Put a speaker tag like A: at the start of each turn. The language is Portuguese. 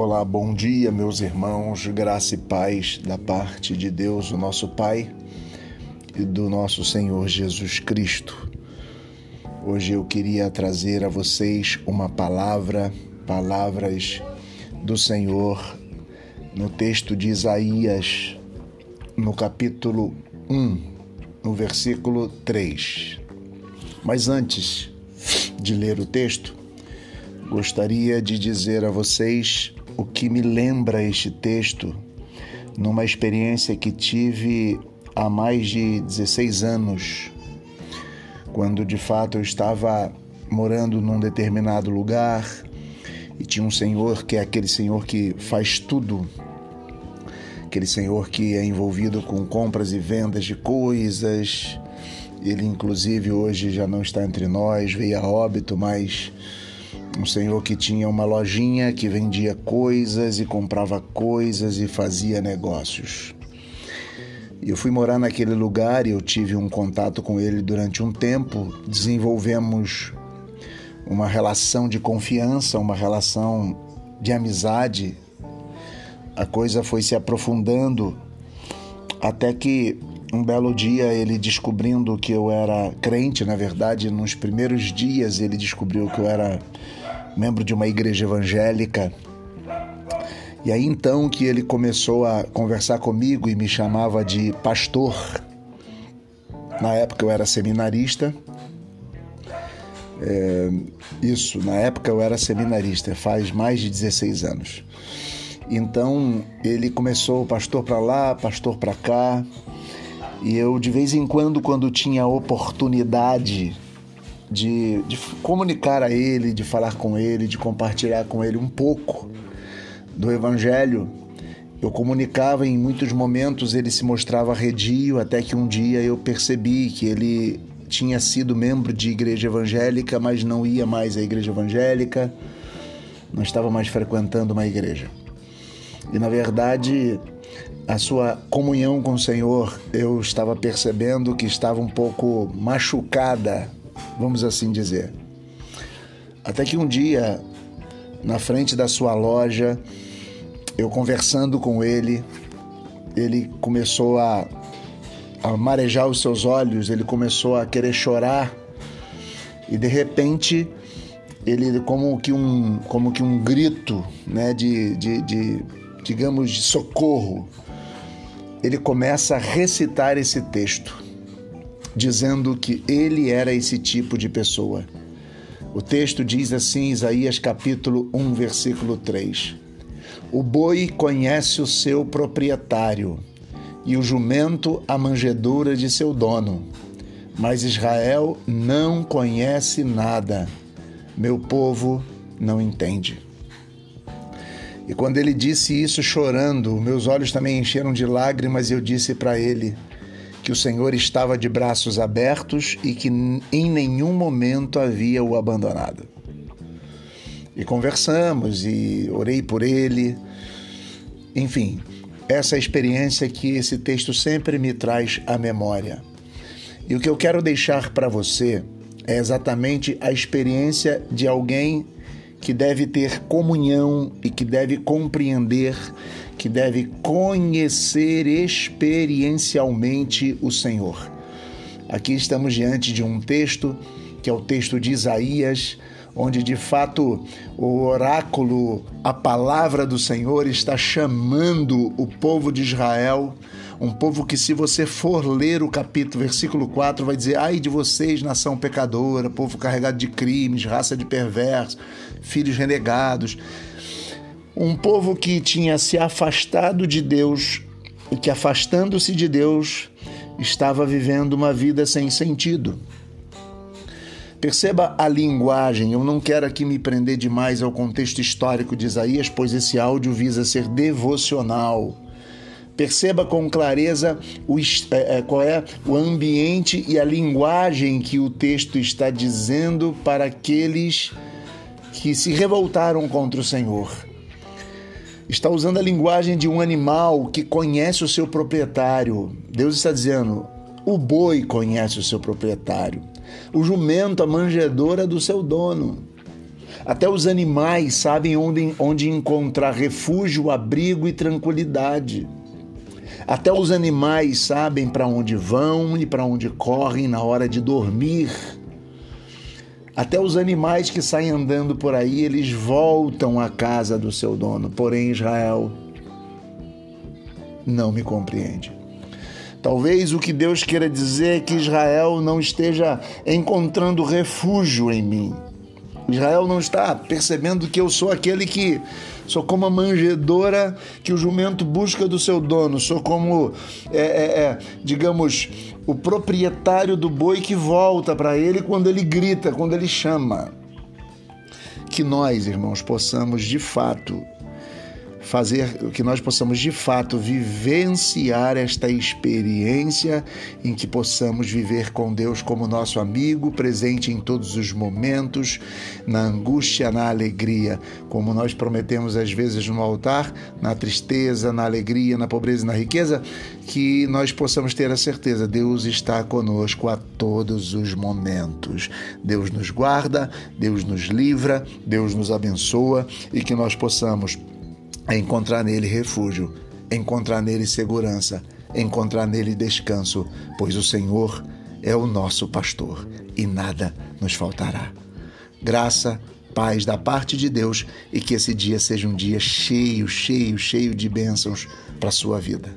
A: Olá, bom dia, meus irmãos, graça e paz da parte de Deus, o nosso Pai e do nosso Senhor Jesus Cristo. Hoje eu queria trazer a vocês uma palavra, palavras do Senhor no texto de Isaías, no capítulo 1, no versículo 3. Mas antes de ler o texto, gostaria de dizer a vocês o que me lembra este texto numa experiência que tive há mais de 16 anos, quando de fato eu estava morando num determinado lugar e tinha um senhor que é aquele senhor que faz tudo, aquele senhor que é envolvido com compras e vendas de coisas. Ele, inclusive, hoje já não está entre nós, veio a óbito, mas um senhor que tinha uma lojinha que vendia coisas e comprava coisas e fazia negócios. Eu fui morar naquele lugar e eu tive um contato com ele durante um tempo. Desenvolvemos uma relação de confiança, uma relação de amizade. A coisa foi se aprofundando até que um belo dia ele descobrindo que eu era crente, na verdade, nos primeiros dias ele descobriu que eu era membro de uma igreja evangélica. E aí então que ele começou a conversar comigo e me chamava de pastor. Na época eu era seminarista. É, isso, na época eu era seminarista, faz mais de 16 anos. Então ele começou pastor para lá, pastor para cá. E eu de vez em quando, quando tinha oportunidade de, de comunicar a ele, de falar com ele, de compartilhar com ele um pouco do Evangelho. Eu comunicava em muitos momentos, ele se mostrava redio, até que um dia eu percebi que ele tinha sido membro de igreja evangélica, mas não ia mais à igreja evangélica, não estava mais frequentando uma igreja. E na verdade, a sua comunhão com o Senhor, eu estava percebendo que estava um pouco machucada vamos assim dizer. Até que um dia, na frente da sua loja, eu conversando com ele, ele começou a, a marejar os seus olhos, ele começou a querer chorar e de repente ele como que um como que um grito né de, de, de digamos de socorro ele começa a recitar esse texto dizendo que ele era esse tipo de pessoa. O texto diz assim, Isaías capítulo 1, versículo 3: O boi conhece o seu proprietário, e o jumento a manjedoura de seu dono. Mas Israel não conhece nada, meu povo não entende. E quando ele disse isso chorando, meus olhos também encheram de lágrimas e eu disse para ele: que o Senhor estava de braços abertos e que em nenhum momento havia o abandonado. E conversamos e orei por ele. Enfim, essa é experiência que esse texto sempre me traz à memória. E o que eu quero deixar para você é exatamente a experiência de alguém que deve ter comunhão e que deve compreender que deve conhecer experiencialmente o Senhor. Aqui estamos diante de um texto que é o texto de Isaías, onde de fato o oráculo, a palavra do Senhor está chamando o povo de Israel, um povo que, se você for ler o capítulo, versículo 4, vai dizer: Ai de vocês, nação pecadora, povo carregado de crimes, raça de perversos, filhos renegados um povo que tinha se afastado de Deus e que, afastando-se de Deus, estava vivendo uma vida sem sentido. Perceba a linguagem, eu não quero aqui me prender demais ao contexto histórico de Isaías, pois esse áudio visa ser devocional. Perceba com clareza o, é, é, qual é o ambiente e a linguagem que o texto está dizendo para aqueles que se revoltaram contra o Senhor está usando a linguagem de um animal que conhece o seu proprietário. Deus está dizendo: o boi conhece o seu proprietário, o jumento a manjedora do seu dono. Até os animais sabem onde, onde encontrar refúgio, abrigo e tranquilidade. Até os animais sabem para onde vão e para onde correm na hora de dormir. Até os animais que saem andando por aí, eles voltam à casa do seu dono. Porém, Israel não me compreende. Talvez o que Deus queira dizer é que Israel não esteja encontrando refúgio em mim. Israel não está percebendo que eu sou aquele que sou como a manjedora que o jumento busca do seu dono, sou como, é, é, é, digamos, o proprietário do boi que volta para ele quando ele grita, quando ele chama. Que nós, irmãos, possamos de fato fazer que nós possamos de fato vivenciar esta experiência em que possamos viver com Deus como nosso amigo, presente em todos os momentos, na angústia, na alegria, como nós prometemos às vezes no altar, na tristeza, na alegria, na pobreza e na riqueza, que nós possamos ter a certeza Deus está conosco a todos os momentos. Deus nos guarda, Deus nos livra, Deus nos abençoa e que nós possamos encontrar nele refúgio, encontrar nele segurança, encontrar nele descanso, pois o Senhor é o nosso pastor e nada nos faltará. Graça, paz da parte de Deus e que esse dia seja um dia cheio, cheio, cheio de bênçãos para a sua vida.